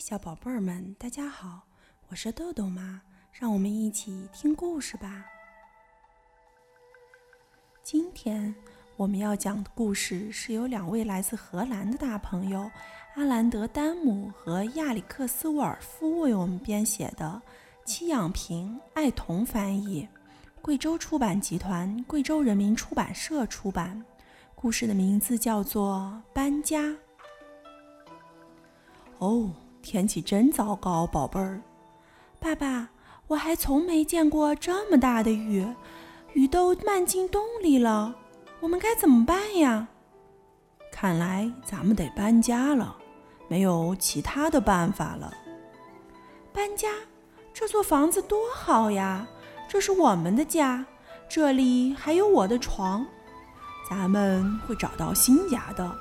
小宝贝儿们，大家好，我是豆豆妈，让我们一起听故事吧。今天我们要讲的故事是由两位来自荷兰的大朋友阿兰德·丹姆和亚里克斯·沃尔夫为我们编写的，戚养平、爱童翻译，贵州出版集团、贵州人民出版社出版。故事的名字叫做《搬家》。哦。天气真糟糕，宝贝儿。爸爸，我还从没见过这么大的雨，雨都漫进洞里了。我们该怎么办呀？看来咱们得搬家了，没有其他的办法了。搬家？这座房子多好呀！这是我们的家，这里还有我的床。咱们会找到新家的，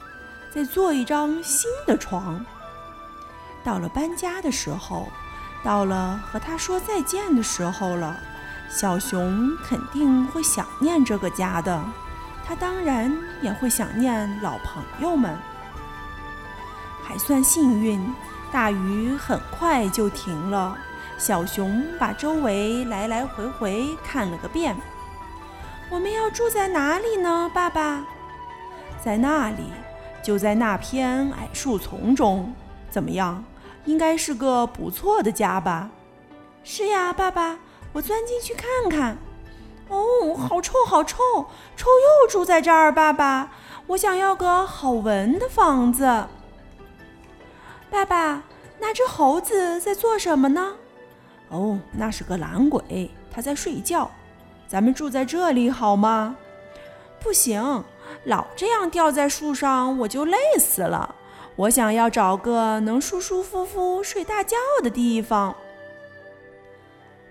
再做一张新的床。到了搬家的时候，到了和他说再见的时候了。小熊肯定会想念这个家的，他当然也会想念老朋友们。还算幸运，大雨很快就停了。小熊把周围来来回回看了个遍。我们要住在哪里呢，爸爸？在那里，就在那片矮树丛中。怎么样？应该是个不错的家吧？是呀，爸爸，我钻进去看看。哦，好臭，好臭，臭鼬住在这儿。爸爸，我想要个好闻的房子。爸爸，那只猴子在做什么呢？哦，那是个懒鬼，它在睡觉。咱们住在这里好吗？不行，老这样吊在树上，我就累死了。我想要找个能舒舒服服睡大觉的地方。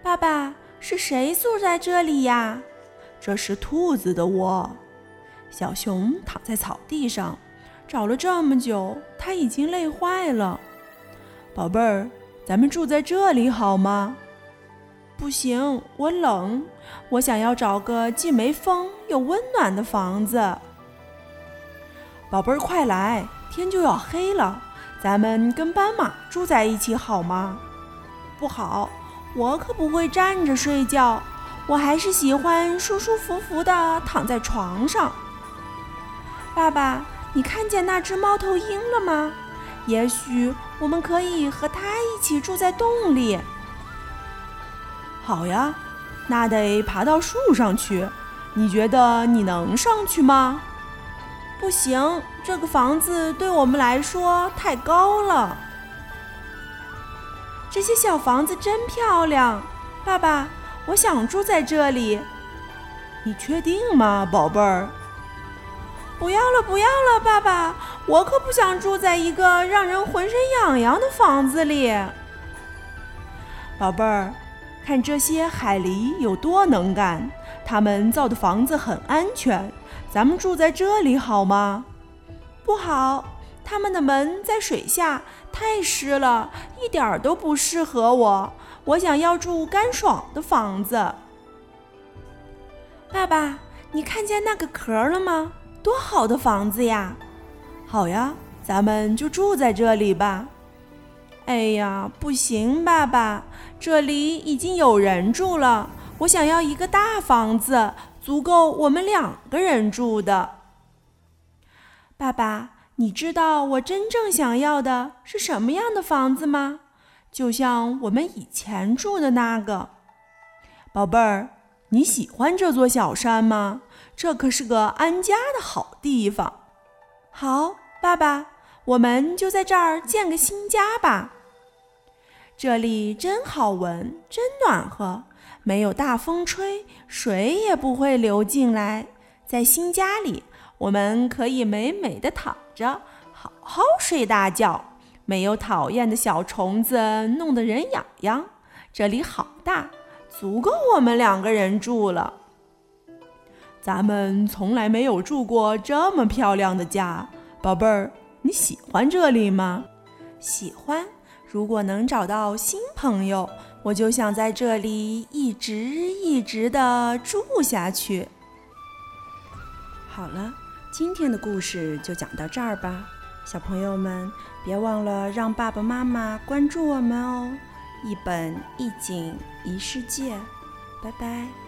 爸爸，是谁住在这里呀？这是兔子的窝。小熊躺在草地上，找了这么久，它已经累坏了。宝贝儿，咱们住在这里好吗？不行，我冷。我想要找个既没风又温暖的房子。宝贝儿，快来！天就要黑了，咱们跟斑马住在一起好吗？不好，我可不会站着睡觉，我还是喜欢舒舒服服的躺在床上。爸爸，你看见那只猫头鹰了吗？也许我们可以和它一起住在洞里。好呀，那得爬到树上去。你觉得你能上去吗？不行，这个房子对我们来说太高了。这些小房子真漂亮，爸爸，我想住在这里。你确定吗，宝贝儿？不要了，不要了，爸爸，我可不想住在一个让人浑身痒痒的房子里。宝贝儿，看这些海狸有多能干，他们造的房子很安全。咱们住在这里好吗？不好，他们的门在水下，太湿了，一点儿都不适合我。我想要住干爽的房子。爸爸，你看见那个壳了吗？多好的房子呀！好呀，咱们就住在这里吧。哎呀，不行，爸爸，这里已经有人住了。我想要一个大房子。足够我们两个人住的。爸爸，你知道我真正想要的是什么样的房子吗？就像我们以前住的那个。宝贝儿，你喜欢这座小山吗？这可是个安家的好地方。好，爸爸，我们就在这儿建个新家吧。这里真好闻，真暖和。没有大风吹，水也不会流进来。在新家里，我们可以美美的躺着，好好睡大觉。没有讨厌的小虫子弄得人痒痒。这里好大，足够我们两个人住了。咱们从来没有住过这么漂亮的家，宝贝儿，你喜欢这里吗？喜欢。如果能找到新朋友。我就想在这里一直一直的住下去。好了，今天的故事就讲到这儿吧。小朋友们，别忘了让爸爸妈妈关注我们哦！一本一景一世界，拜拜。